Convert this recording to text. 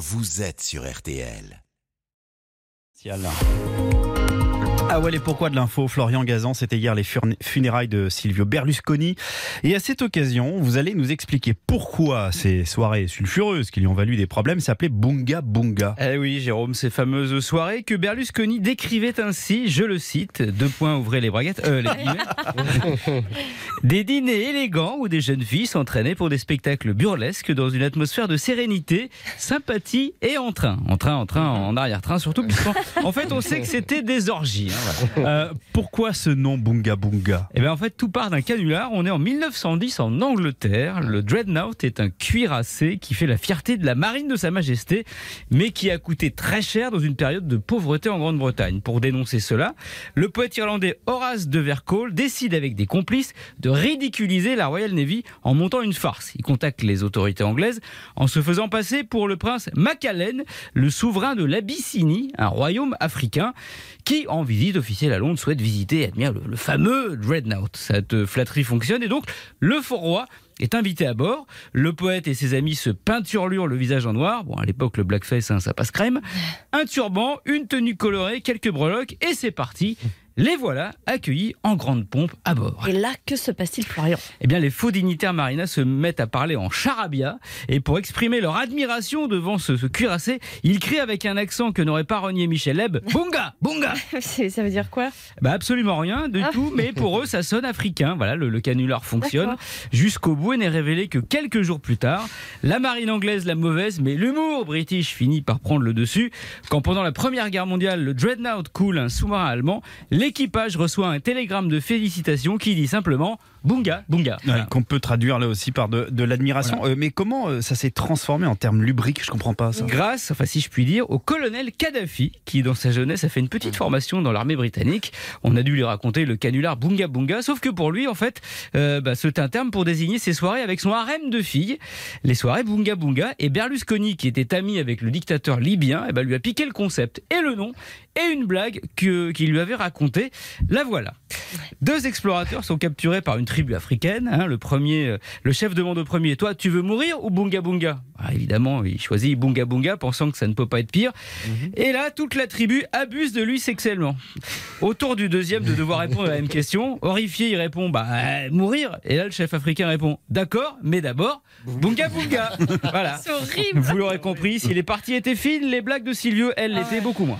vous êtes sur RTL. Ah ouais, les pourquoi de l'info, Florian Gazan, c'était hier les funérailles de Silvio Berlusconi. Et à cette occasion, vous allez nous expliquer pourquoi ces soirées sulfureuses qui lui ont valu des problèmes s'appelaient Bunga Bunga. Eh oui, Jérôme, ces fameuses soirées que Berlusconi décrivait ainsi, je le cite, deux points, ouvrez les braguettes, euh, les guillemets. des dîners élégants où des jeunes filles s'entraînaient pour des spectacles burlesques dans une atmosphère de sérénité, sympathie et en train. En train, en train, en arrière-train surtout, puisqu'en en fait, on sait que c'était des orgies. Euh, pourquoi ce nom Bunga Bunga? Eh bien, en fait, tout part d'un canular. On est en 1910 en Angleterre. Le Dreadnought est un cuirassé qui fait la fierté de la marine de Sa Majesté, mais qui a coûté très cher dans une période de pauvreté en Grande-Bretagne. Pour dénoncer cela, le poète irlandais Horace de Vercole décide avec des complices de ridiculiser la Royal Navy en montant une farce. Il contacte les autorités anglaises en se faisant passer pour le prince Macallen, le souverain de l'Abyssinie, un royaume africain, qui, en visite officielle à Londres, souhaite visiter et admire le, le fameux Dreadnought. Cette flatterie fonctionne et donc le fort roi est invité à bord. Le poète et ses amis se peinturlurent le visage en noir. Bon, à l'époque, le blackface, hein, ça passe crème. Un turban, une tenue colorée, quelques breloques et c'est parti. Les voilà accueillis en grande pompe à bord. Et là, que se passe-t-il, Florian? Eh bien, les faux dignitaires marinas se mettent à parler en charabia et pour exprimer leur admiration devant ce, ce cuirassé, ils crient avec un accent que n'aurait pas renié Michel Hebb Bunga Bunga Ça veut dire quoi? Bah absolument rien du Ah. tout, mais pour eux ça sonne africain. Voilà, le, le canular fonctionne jusqu'au bout et n'est révélé que quelques jours plus tard. La marine anglaise la mauvaise, mais l'humour british finit par prendre le dessus. Quand pendant la Première Guerre mondiale, le Dreadnought coule un sous-marin allemand, l'équipage reçoit un télégramme de félicitations qui dit simplement Bunga Bunga. Voilà. Ouais, Qu'on peut traduire là aussi par de, de l'admiration. Euh, mais comment euh, ça s'est transformé en termes lubriques Je comprends pas ça. Grâce, enfin si je puis dire, au colonel Kadhafi, qui dans sa jeunesse a fait une petite formation dans l'armée britannique. On a dû lui raconter le canular Bunga Bunga, sauf que pour lui, en fait, euh, bah, c'était un terme pour désigner ses soirées avec son harem de filles, les soirées Bunga Bunga. Et Berlusconi, qui était ami avec le dictateur libyen, eh ben, lui a piqué le concept et le nom et une blague que- qu'il lui avait racontée. La voilà. Deux explorateurs sont capturés par une tribu africaine. hein. Le premier, euh, le chef demande au premier Toi, tu veux mourir ou Bunga Bunga? Ah, Évidemment, il choisit Bunga Bunga, pensant que ça ne peut pas être pire. Et là, toute la tribu abuse de lui sexuellement. Au tour du deuxième de devoir répondre à la même question, horrifié, il répond Bah, euh, mourir. Et là, le chef africain répond D'accord, mais d'abord, Bunga Bunga. Voilà. C'est horrible Vous l'aurez compris, si les parties étaient fines, les blagues de Silvio, elles, l'étaient beaucoup moins.